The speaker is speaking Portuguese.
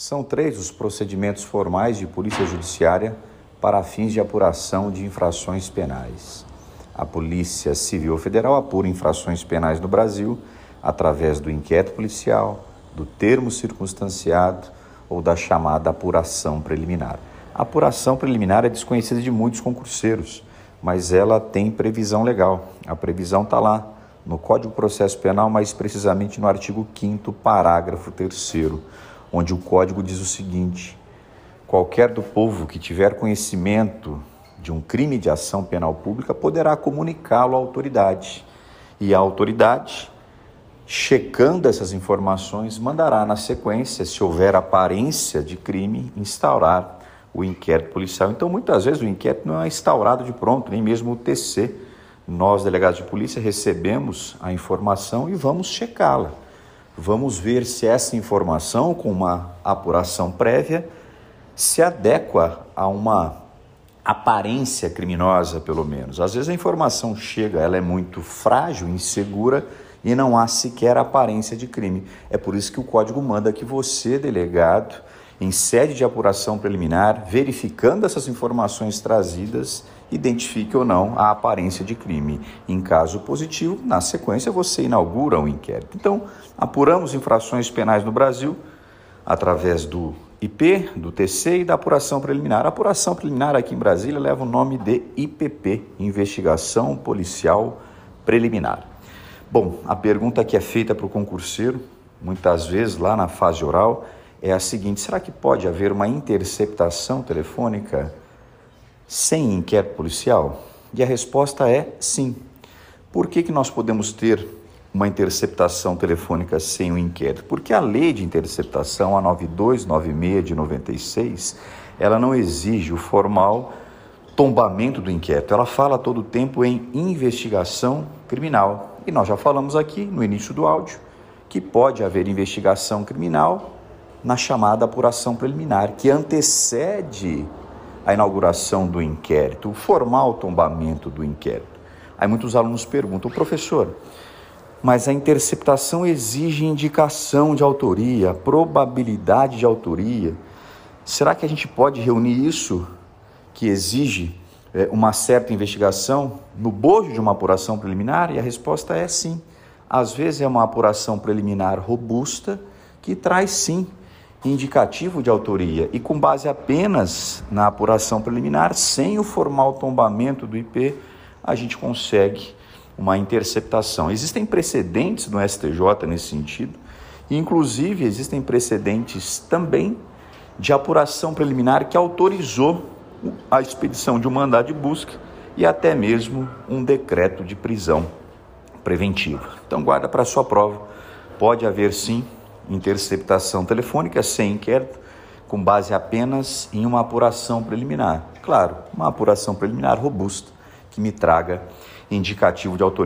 São três os procedimentos formais de polícia judiciária para fins de apuração de infrações penais. A Polícia Civil Federal apura infrações penais no Brasil através do inquérito policial, do termo circunstanciado ou da chamada apuração preliminar. A apuração preliminar é desconhecida de muitos concurseiros, mas ela tem previsão legal. A previsão está lá no Código de Processo Penal, mais precisamente no artigo 5, parágrafo 3 onde o código diz o seguinte: qualquer do povo que tiver conhecimento de um crime de ação penal pública poderá comunicá-lo à autoridade. E a autoridade, checando essas informações, mandará na sequência, se houver aparência de crime, instaurar o inquérito policial. Então, muitas vezes o inquérito não é instaurado de pronto, nem mesmo o TC. Nós, delegados de polícia, recebemos a informação e vamos checá-la. Vamos ver se essa informação, com uma apuração prévia, se adequa a uma aparência criminosa, pelo menos. Às vezes a informação chega, ela é muito frágil, insegura e não há sequer aparência de crime. É por isso que o código manda que você, delegado, em sede de apuração preliminar, verificando essas informações trazidas, identifique ou não a aparência de crime. Em caso positivo, na sequência você inaugura o um inquérito. Então, apuramos infrações penais no Brasil através do IP, do TC e da apuração preliminar. A apuração preliminar aqui em Brasília leva o nome de IPP, Investigação Policial Preliminar. Bom, a pergunta que é feita para o concurseiro, muitas vezes lá na fase oral, é a seguinte: será que pode haver uma interceptação telefônica sem inquérito policial? E a resposta é sim. Por que, que nós podemos ter uma interceptação telefônica sem o inquérito? Porque a lei de interceptação, a 9296 de 96, ela não exige o formal tombamento do inquérito. Ela fala todo o tempo em investigação criminal. E nós já falamos aqui no início do áudio que pode haver investigação criminal na chamada apuração preliminar, que antecede a inauguração do inquérito, o formal tombamento do inquérito. Aí muitos alunos perguntam, professor, mas a interceptação exige indicação de autoria, probabilidade de autoria. Será que a gente pode reunir isso, que exige é, uma certa investigação, no bojo de uma apuração preliminar? E a resposta é sim. Às vezes é uma apuração preliminar robusta que traz sim indicativo de autoria e com base apenas na apuração preliminar, sem o formal tombamento do IP, a gente consegue uma interceptação. Existem precedentes no STJ nesse sentido, e inclusive existem precedentes também de apuração preliminar que autorizou a expedição de um mandado de busca e até mesmo um decreto de prisão preventiva. Então guarda para sua prova. Pode haver sim interceptação telefônica sem inquérito, com base apenas em uma apuração preliminar. Claro, uma apuração preliminar robusta que me traga indicativo de autoria.